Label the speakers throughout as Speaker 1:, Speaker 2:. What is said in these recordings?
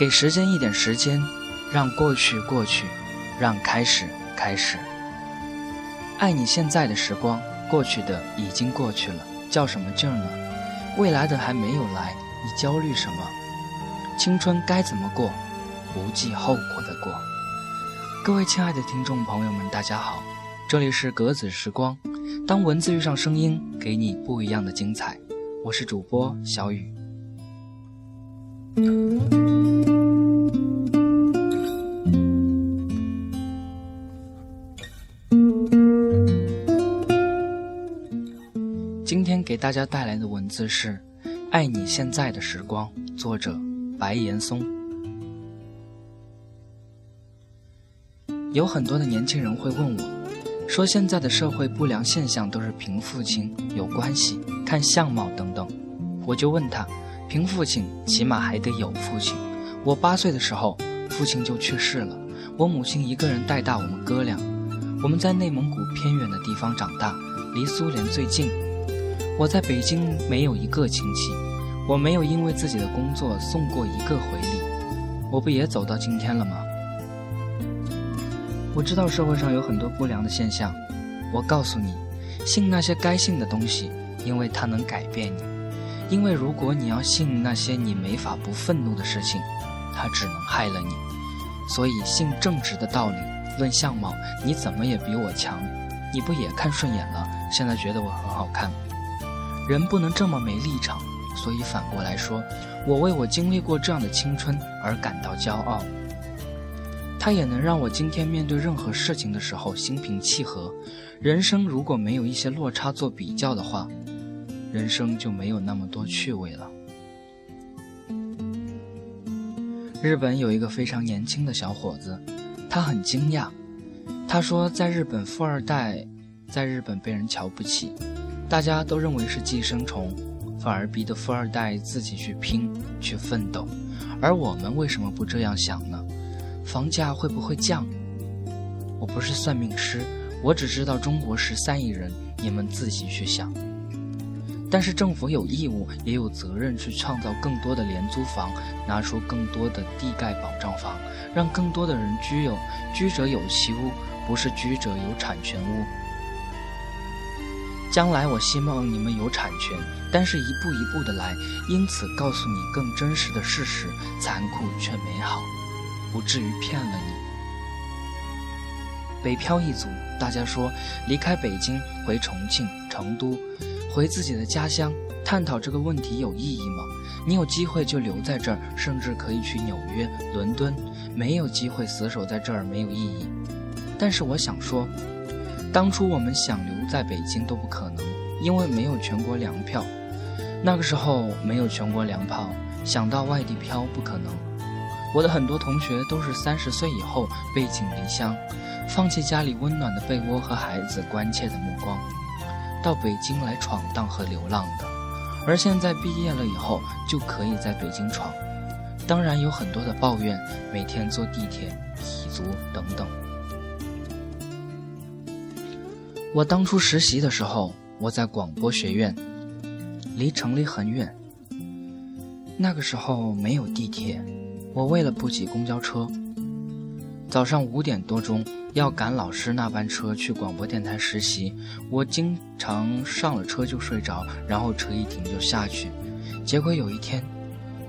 Speaker 1: 给时间一点时间，让过去过去，让开始开始。爱你现在的时光，过去的已经过去了，较什么劲儿呢？未来的还没有来，你焦虑什么？青春该怎么过？不计后果的过。各位亲爱的听众朋友们，大家好，这里是格子时光，当文字遇上声音，给你不一样的精彩。我是主播小雨。给大家带来的文字是《爱你现在的时光》，作者白岩松。有很多的年轻人会问我，说现在的社会不良现象都是凭父亲有关系，看相貌等等。我就问他，凭父亲起码还得有父亲。我八岁的时候，父亲就去世了，我母亲一个人带大我们哥俩。我们在内蒙古偏远的地方长大，离苏联最近。我在北京没有一个亲戚，我没有因为自己的工作送过一个回礼，我不也走到今天了吗？我知道社会上有很多不良的现象，我告诉你，信那些该信的东西，因为它能改变你；因为如果你要信那些你没法不愤怒的事情，它只能害了你。所以信正直的道理，论相貌，你怎么也比我强，你不也看顺眼了？现在觉得我很好看。人不能这么没立场，所以反过来说，我为我经历过这样的青春而感到骄傲。它也能让我今天面对任何事情的时候心平气和。人生如果没有一些落差做比较的话，人生就没有那么多趣味了。日本有一个非常年轻的小伙子，他很惊讶，他说在日本富二代在日本被人瞧不起。大家都认为是寄生虫，反而逼得富二代自己去拼、去奋斗。而我们为什么不这样想呢？房价会不会降？我不是算命师，我只知道中国十三亿人，你们自己去想。但是政府有义务，也有责任去创造更多的廉租房，拿出更多的地盖保障房，让更多的人居有居者有其屋，不是居者有产权屋。将来我希望你们有产权，但是一步一步的来，因此告诉你更真实的事实，残酷却美好，不至于骗了你。北漂一族，大家说离开北京回重庆、成都，回自己的家乡，探讨这个问题有意义吗？你有机会就留在这儿，甚至可以去纽约、伦敦；没有机会死守在这儿没有意义。但是我想说。当初我们想留在北京都不可能，因为没有全国粮票。那个时候没有全国粮票，想到外地漂不可能。我的很多同学都是三十岁以后背井离乡，放弃家里温暖的被窝和孩子关切的目光，到北京来闯荡和流浪的。而现在毕业了以后就可以在北京闯，当然有很多的抱怨，每天坐地铁、体足等等。我当初实习的时候，我在广播学院，离城里很远。那个时候没有地铁，我为了不挤公交车，早上五点多钟要赶老师那班车去广播电台实习。我经常上了车就睡着，然后车一停就下去。结果有一天，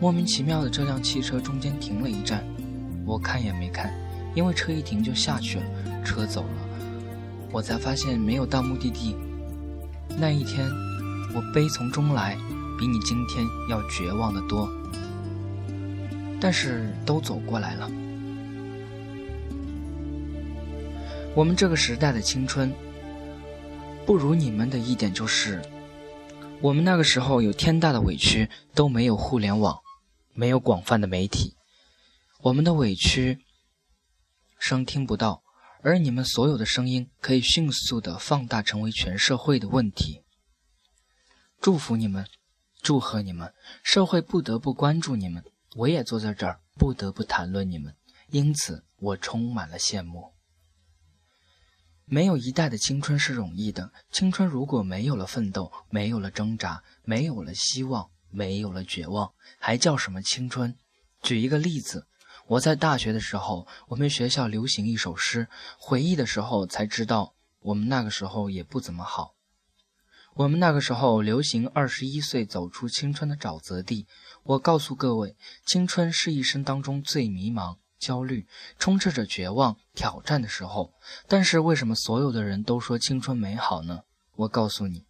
Speaker 1: 莫名其妙的这辆汽车中间停了一站，我看也没看，因为车一停就下去了，车走了。我才发现没有到目的地，那一天我悲从中来，比你今天要绝望的多。但是都走过来了。我们这个时代的青春，不如你们的一点就是，我们那个时候有天大的委屈都没有互联网，没有广泛的媒体，我们的委屈声听不到。而你们所有的声音可以迅速的放大，成为全社会的问题。祝福你们，祝贺你们，社会不得不关注你们，我也坐在这儿，不得不谈论你们，因此我充满了羡慕。没有一代的青春是容易的，青春如果没有了奋斗，没有了挣扎，没有了希望，没有了绝望，还叫什么青春？举一个例子，我在大学的时候，我们学校流行一首诗，回忆的时候才知道，我们那个时候也不怎么好。我们那个时候流行二十一岁走出青春的沼泽地。我告诉各位，青春是一生当中最迷茫、焦虑、充斥着绝望、挑战的时候。但是为什么所有的人都说青春美好呢？我告诉你，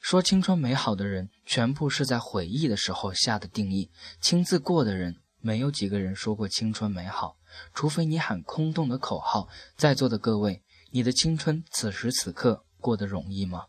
Speaker 1: 说青春美好的人，全部是在回忆的时候下的定义。亲自过的人，没有几个人说过青春美好，除非你喊空洞的口号。在座的各位，你的青春此时此刻过得容易吗？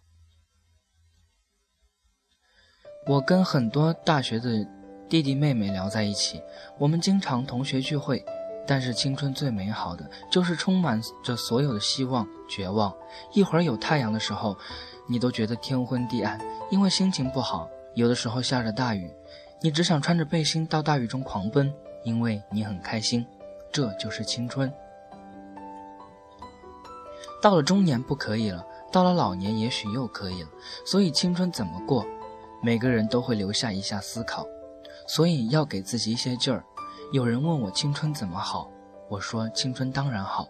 Speaker 1: 我跟很多大学的弟弟妹妹聊在一起，我们经常同学聚会。但是青春最美好的就是充满着所有的希望、绝望。一会儿有太阳的时候，你都觉得天昏地暗，因为心情不好；有的时候下着大雨，你只想穿着背心到大雨中狂奔，因为你很开心。这就是青春。到了中年不可以了，到了老年也许又可以了。所以青春怎么过？每个人都会留下一下思考，所以要给自己一些劲儿。有人问我青春怎么好，我说青春当然好，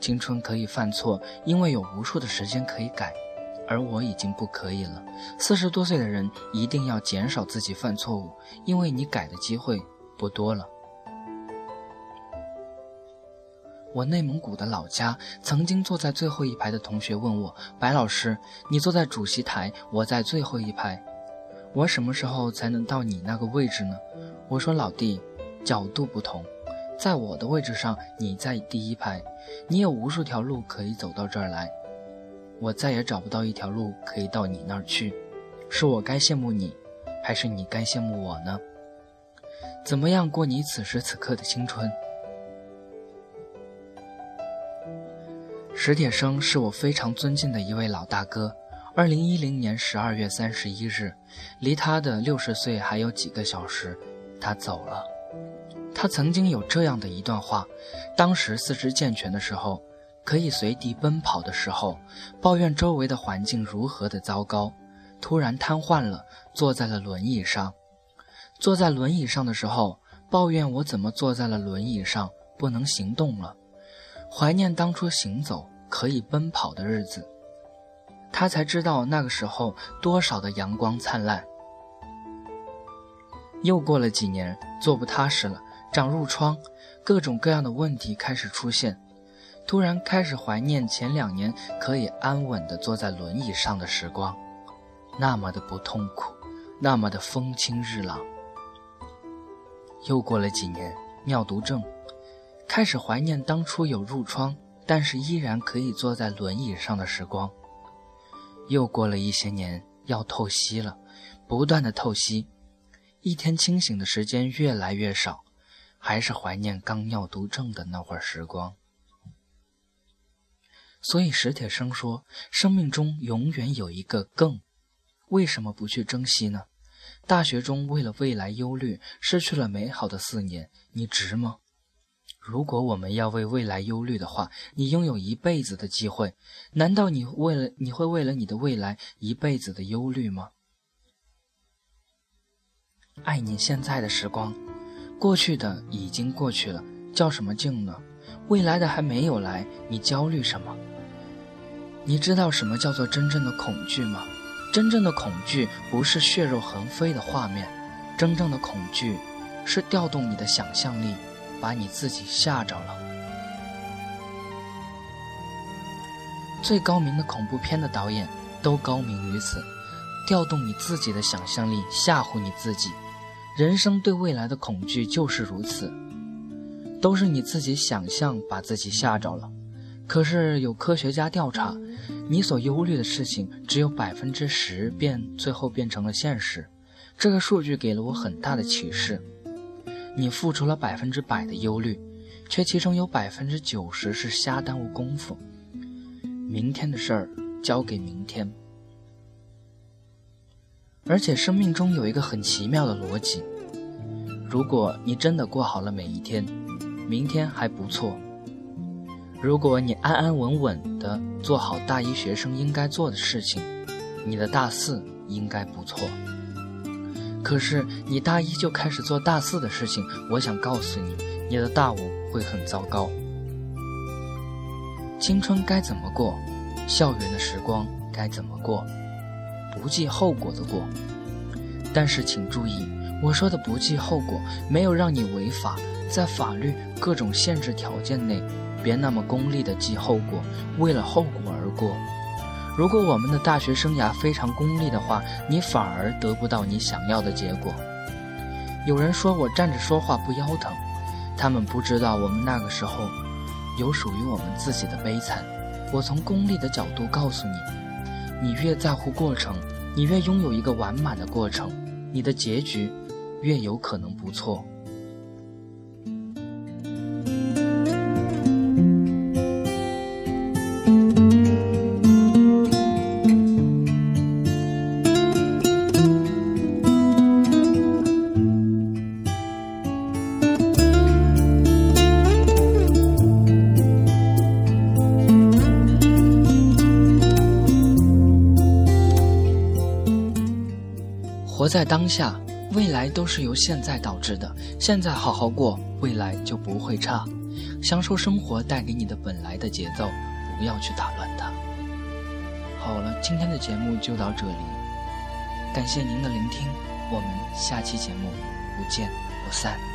Speaker 1: 青春可以犯错，因为有无数的时间可以改，而我已经不可以了。四十多岁的人一定要减少自己犯错误，因为你改的机会不多了。我内蒙古的老家，曾经坐在最后一排的同学问我：“白老师，你坐在主席台，我在最后一排。”我什么时候才能到你那个位置呢？我说老弟，角度不同，在我的位置上，你在第一排，你有无数条路可以走到这儿来，我再也找不到一条路可以到你那儿去，是我该羡慕你，还是你该羡慕我呢？怎么样过你此时此刻的青春？史铁生是我非常尊敬的一位老大哥。二零一零年十二月三十一日，离他的六十岁还有几个小时，他走了。他曾经有这样的一段话：当时四肢健全的时候，可以随地奔跑的时候，抱怨周围的环境如何的糟糕；突然瘫痪了，坐在了轮椅上。坐在轮椅上的时候，抱怨我怎么坐在了轮椅上不能行动了，怀念当初行走可以奔跑的日子。他才知道那个时候多少的阳光灿烂。又过了几年，坐不踏实了，长褥疮，各种各样的问题开始出现。突然开始怀念前两年可以安稳地坐在轮椅上的时光，那么的不痛苦，那么的风清日朗。又过了几年，尿毒症，开始怀念当初有褥疮，但是依然可以坐在轮椅上的时光。又过了一些年，要透析了，不断的透析，一天清醒的时间越来越少，还是怀念刚尿毒症的那会儿时光。所以史铁生说，生命中永远有一个更，为什么不去珍惜呢？大学中为了未来忧虑，失去了美好的四年，你值吗？如果我们要为未来忧虑的话，你拥有一辈子的机会，难道你为了你会为了你的未来一辈子的忧虑吗？爱你现在的时光，过去的已经过去了，较什么劲呢？未来的还没有来，你焦虑什么？你知道什么叫做真正的恐惧吗？真正的恐惧不是血肉横飞的画面，真正的恐惧是调动你的想象力。把你自己吓着了。最高明的恐怖片的导演都高明于此，调动你自己的想象力，吓唬你自己。人生对未来的恐惧就是如此，都是你自己想象把自己吓着了。可是有科学家调查，你所忧虑的事情只有百分之十变，最后变成了现实。这个数据给了我很大的启示。你付出了百分之百的忧虑，却其中有百分之九十是瞎耽误功夫。明天的事儿交给明天。而且生命中有一个很奇妙的逻辑：如果你真的过好了每一天，明天还不错；如果你安安稳稳的做好大一学生应该做的事情，你的大四应该不错。可是你大一就开始做大四的事情，我想告诉你，你的大五会很糟糕。青春该怎么过？校园的时光该怎么过？不计后果的过。但是请注意，我说的不计后果，没有让你违法，在法律各种限制条件内，别那么功利的记后果，为了后果而过。如果我们的大学生涯非常功利的话，你反而得不到你想要的结果。有人说我站着说话不腰疼，他们不知道我们那个时候有属于我们自己的悲惨。我从功利的角度告诉你，你越在乎过程，你越拥有一个完满的过程，你的结局越有可能不错。在当下，未来都是由现在导致的。现在好好过，未来就不会差。享受生活带给你的本来的节奏，不要去打乱它。好了，今天的节目就到这里，感谢您的聆听，我们下期节目不见不散。